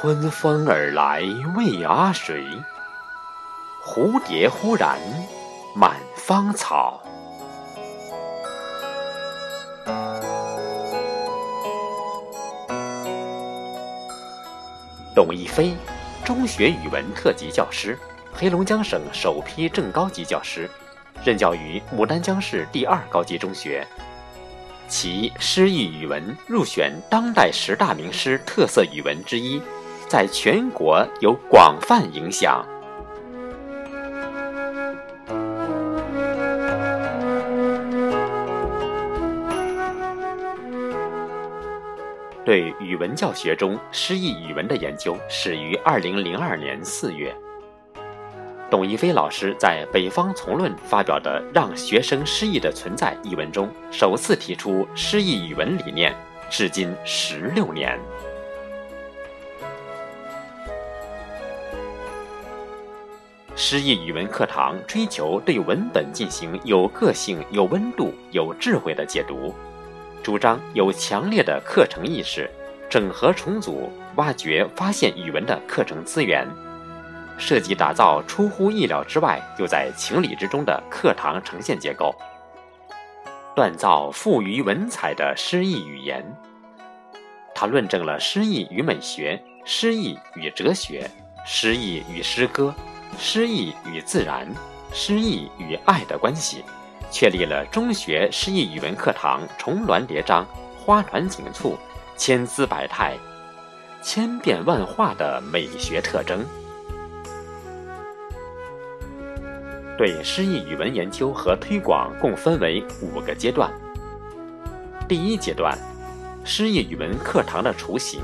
春风而来为阿谁？蝴蝶忽然满芳草。董一飞，中学语文特级教师，黑龙江省首批正高级教师，任教于牡丹江市第二高级中学。其诗意语文入选当代十大名诗特色语文之一，在全国有广泛影响。对语文教学中诗意语文的研究始于二零零二年四月。董一飞老师在《北方丛论》发表的《让学生诗意的存在》一文中，首次提出诗意语文理念，至今十六年。诗意语文课堂追求对文本进行有个性、有温度、有智慧的解读，主张有强烈的课程意识，整合重组、挖掘、发现语文的课程资源。设计打造出乎意料之外又在情理之中的课堂呈现结构，锻造富于文采的诗意语言。他论证了诗意与美学、诗意与哲学、诗意与诗歌、诗意与自然、诗意与爱的关系，确立了中学诗意语文课堂重峦叠嶂、花团锦簇、千姿百态、千变万化的美学特征。对诗意语文研究和推广共分为五个阶段。第一阶段，诗意语文课堂的雏形。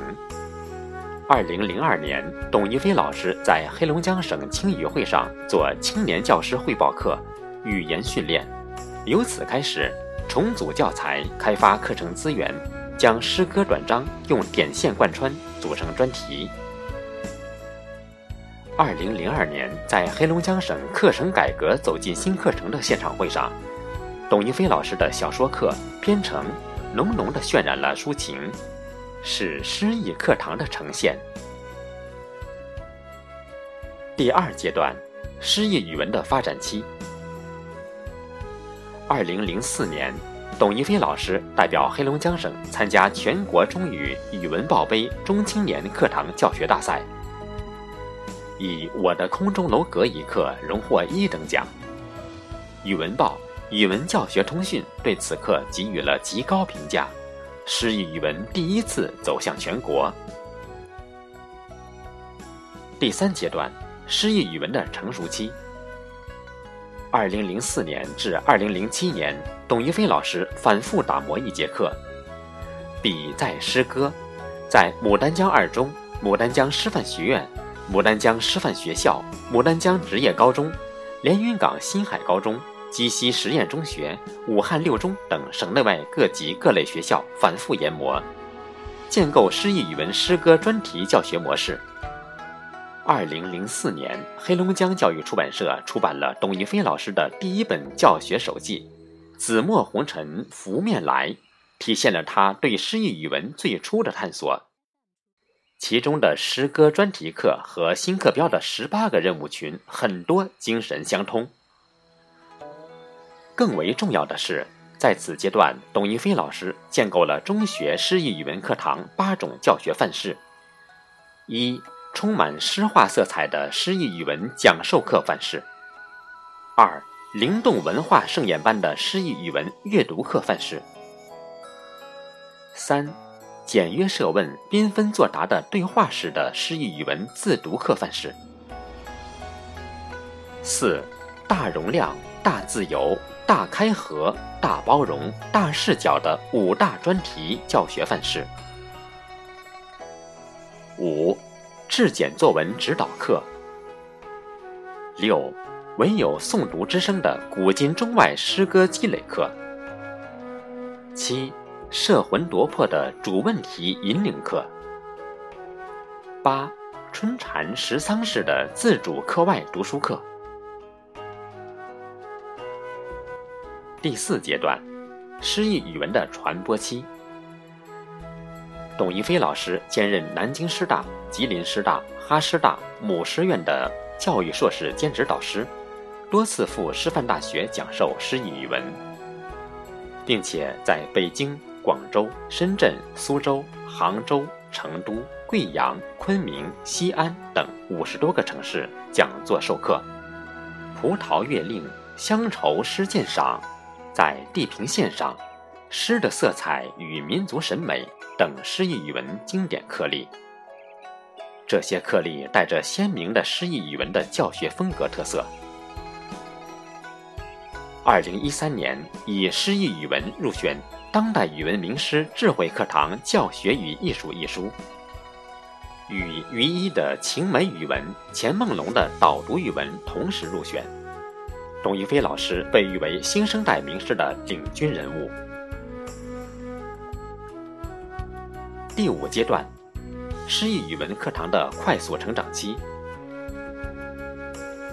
二零零二年，董一飞老师在黑龙江省青语会上做青年教师汇报课，语言训练，由此开始重组教材，开发课程资源，将诗歌短章用点线贯穿，组成专题。二零零二年，在黑龙江省课程改革走进新课程的现场会上，董一飞老师的小说课编程浓浓的渲染了抒情，是诗意课堂的呈现。第二阶段，诗意语文的发展期。二零零四年，董一飞老师代表黑龙江省参加全国中语语文报杯中青年课堂教学大赛。以我的空中楼阁一课荣获一等奖。语文报《语文教学通讯》对此课给予了极高评价，诗意语文第一次走向全国。第三阶段，诗意语文的成熟期。二零零四年至二零零七年，董一飞老师反复打磨一节课，笔在诗歌，在牡丹江二中、牡丹江师范学院。牡丹江师范学校、牡丹江职业高中、连云港新海高中、鸡西实验中学、武汉六中等省内外各级各类学校反复研磨，建构诗意语文诗歌专题教学模式。二零零四年，黑龙江教育出版社出版了董一飞老师的第一本教学手记《紫陌红尘拂面来》，体现了他对诗意语文最初的探索。其中的诗歌专题课和新课标的十八个任务群，很多精神相通。更为重要的是，在此阶段，董一飞老师建构了中学诗意语文课堂八种教学范式：一、充满诗化色彩的诗意语文讲授课范式；二、灵动文化盛宴般的诗意语文阅读课范式；三。简约设问、缤纷作答的对话式的诗意语文自读课范式。四、大容量、大自由、大开合、大包容、大视角的五大专题教学范式。五、质检作文指导课。六、唯有诵读之声的古今中外诗歌积累课。七。摄魂夺魄的主问题引领课。八，春蝉食桑式的自主课外读书课。第四阶段，诗意语文的传播期。董一飞老师兼任南京师大、吉林师大、哈师大母师院的教育硕士兼职导师，多次赴师范大学讲授诗意语文，并且在北京、广州、深圳、苏州、杭州、成都、贵阳、昆明、西安等五十多个城市讲座授课。葡萄月令、乡愁诗鉴赏，在地平线上，诗的色彩与民族审美。等诗意语文经典课例，这些课例带着鲜明的诗意语文的教学风格特色。二零一三年，以诗意语文入选当代语文名师智慧课堂教学与艺术一书，与于一的晴美语文、钱梦龙的导读语文同时入选。董一飞老师被誉为新生代名师的领军人物。第五阶段，诗意语文课堂的快速成长期。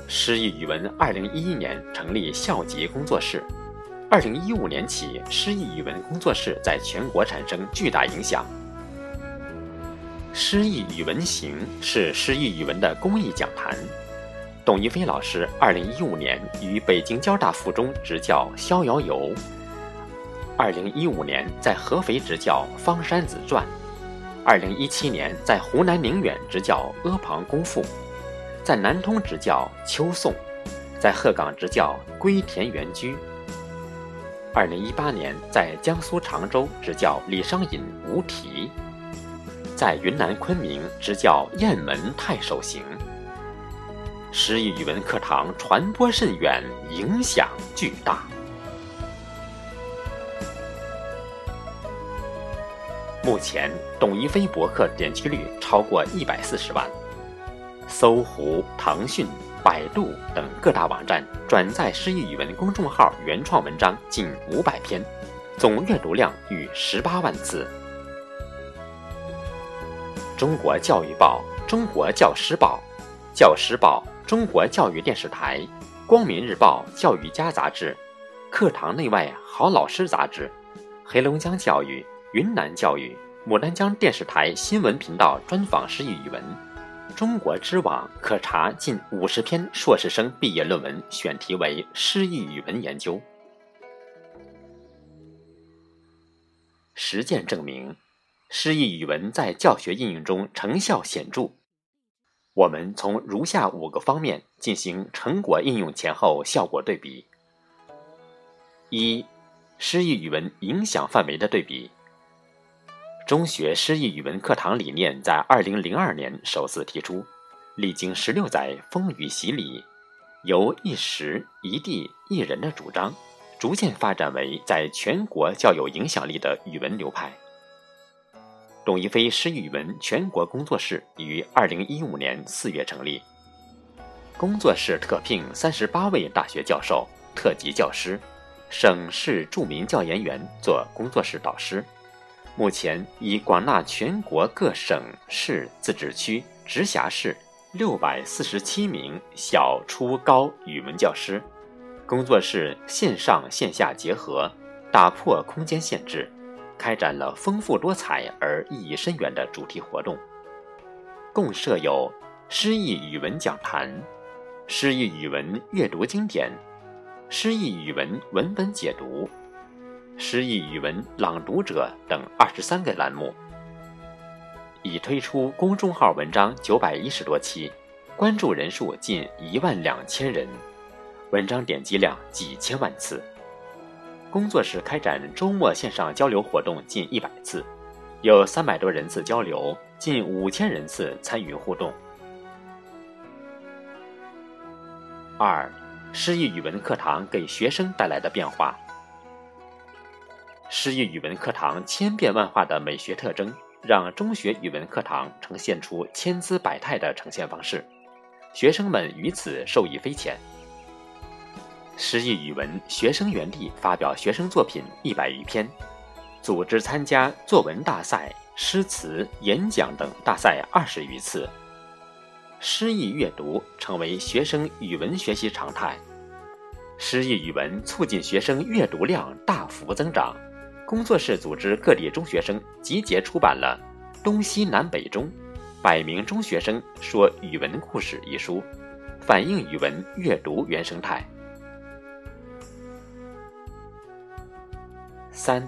诗意语文二零一一年成立校级工作室，二零一五年起，诗意语文工作室在全国产生巨大影响。诗意语文行是诗意语文的公益讲坛。董一飞老师二零一五年于北京交大附中执教《逍遥游》，二零一五年在合肥执教《方山子传》。二零一七年，在湖南宁远执教《阿房宫赋》，在南通执教《秋颂》，在鹤岗执教《归田园居》。二零一八年，在江苏常州执教李商隐《无题》，在云南昆明执教《雁门太守行》。诗意语文课堂传播甚远，影响巨大。目前，董一飞博客点击率超过一百四十万，搜狐、腾讯、百度等各大网站转载诗意语文公众号原创文章近五百篇，总阅读量逾十八万次。中国教育报、中国教师报、教师报、中国教育电视台、光明日报教育家杂志、课堂内外好老师杂志、黑龙江教育。云南教育牡丹江电视台新闻频道专访诗意语文，中国知网可查近五十篇硕士生毕业论文，选题为诗意语文研究。实践证明，诗意语文在教学应用中成效显著。我们从如下五个方面进行成果应用前后效果对比：一、诗意语文影响范围的对比。中学诗意语文课堂理念在二零零二年首次提出，历经十六载风雨洗礼，由一时一地一人的主张，逐渐发展为在全国较有影响力的语文流派。董一飞诗语文全国工作室于二零一五年四月成立，工作室特聘三十八位大学教授、特级教师、省市著名教研员做工作室导师。目前已广纳全国各省市自治区、直辖市六百四十七名小、初、高语文教师。工作室线上线下结合，打破空间限制，开展了丰富多彩而意义深远的主题活动。共设有诗意语文讲坛、诗意语文阅读经典、诗意语文文本解读。诗意语文朗读者等二十三个栏目，已推出公众号文章九百一十多期，关注人数近一万两千人，文章点击量几千万次。工作室开展周末线上交流活动近一百次，有三百多人次交流，近五千人次参与互动。二，诗意语文课堂给学生带来的变化。诗意语文课堂千变万化的美学特征，让中学语文课堂呈现出千姿百态的呈现方式，学生们于此受益匪浅。诗意语文学生园地发表学生作品一百余篇，组织参加作文大赛、诗词、演讲等大赛二十余次，诗意阅读成为学生语文学习常态，诗意语文促进学生阅读量大幅增长。工作室组织各地中学生集结出版了东西南北中，百名中学生说语文故事》一书，反映语文阅读原生态。三，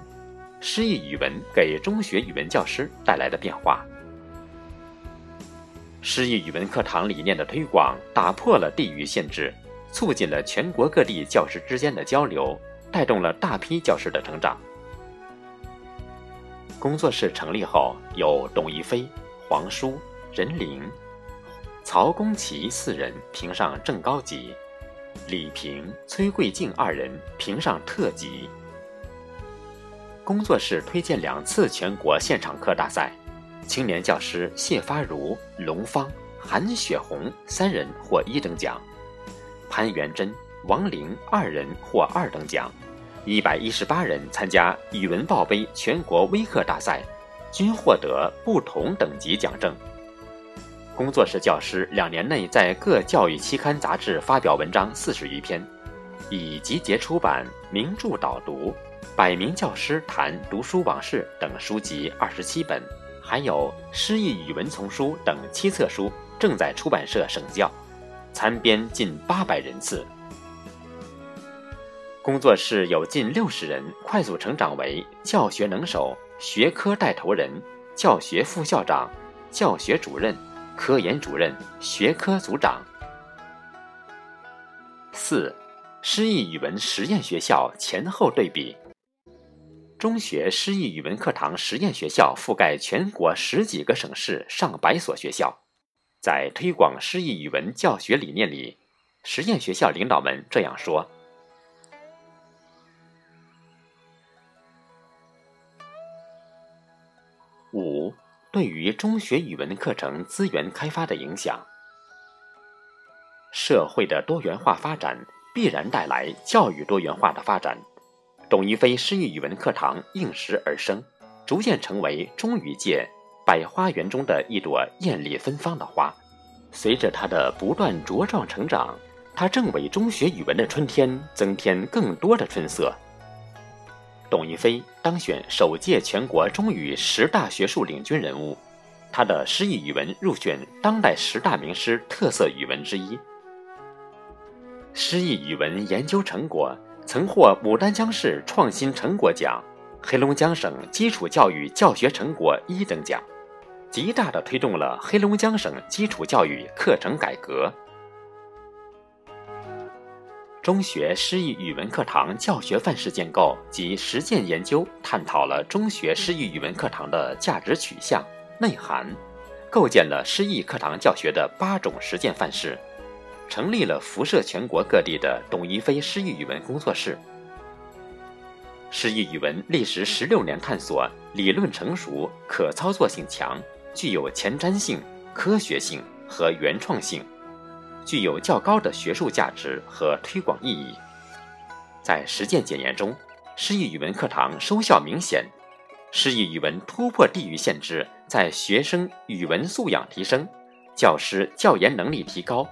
诗意语文给中学语文教师带来的变化。诗意语文课堂理念的推广，打破了地域限制，促进了全国各地教师之间的交流，带动了大批教师的成长。工作室成立后，有董一飞、黄舒、任玲、曹公奇四人评上正高级，李平、崔桂静二人评上特级。工作室推荐两次全国现场课大赛，青年教师谢发如、龙芳、韩雪红三人获一等奖，潘元珍、王玲二人获二等奖。一百一十八人参加语文报杯全国微课大赛，均获得不同等级奖证。工作室教师两年内在各教育期刊杂志发表文章四十余篇，已集结出版《名著导读》《百名教师谈读书往事》等书籍二十七本，还有《诗意语文丛书》等七册书正在出版社审教，参编近八百人次。工作室有近六十人，快速成长为教学能手、学科带头人、教学副校长、教学主任、科研主任、学科组长。四，诗意语文实验学校前后对比。中学诗意语文课堂实验学校覆盖全国十几个省市上百所学校，在推广诗意语文教学理念里，实验学校领导们这样说。五、对于中学语文课程资源开发的影响。社会的多元化发展必然带来教育多元化的发展。董一飞诗意语文课堂应时而生，逐渐成为中语界百花园中的一朵艳丽芬芳的花。随着它的不断茁壮成长，它正为中学语文的春天增添更多的春色。董一飞当选首届全国中语十大学术领军人物，他的诗意语文入选当代十大名师特色语文之一。诗意语文研究成果曾获牡丹江市创新成果奖、黑龙江省基础教育教学成果一等奖，极大地推动了黑龙江省基础教育课程改革。中学诗意语文课堂教学范式建构及实践研究探讨了中学诗意语文课堂的价值取向、内涵，构建了诗意课堂教学的八种实践范式，成立了辐射全国各地的董一飞诗意语文工作室。诗意语文历时十六年探索，理论成熟、可操作性强，具有前瞻性、科学性和原创性。具有较高的学术价值和推广意义。在实践检验中，诗意语文课堂收效明显，诗意语文突破地域限制，在学生语文素养提升、教师教研能力提高、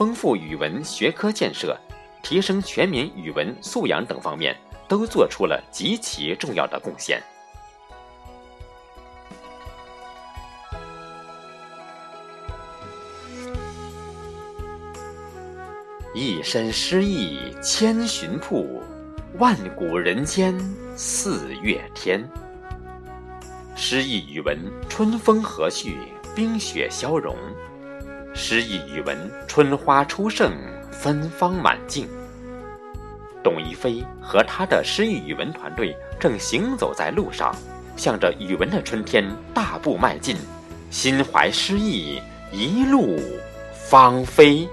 丰富语文学科建设、提升全民语文素养等方面，都做出了极其重要的贡献。一身诗意千寻瀑，万古人间四月天。诗意语文春风和煦，冰雪消融；诗意语文春花初盛，芬芳满径。董一飞和他的诗意语文团队正行走在路上，向着语文的春天大步迈进，心怀诗意，一路芳菲。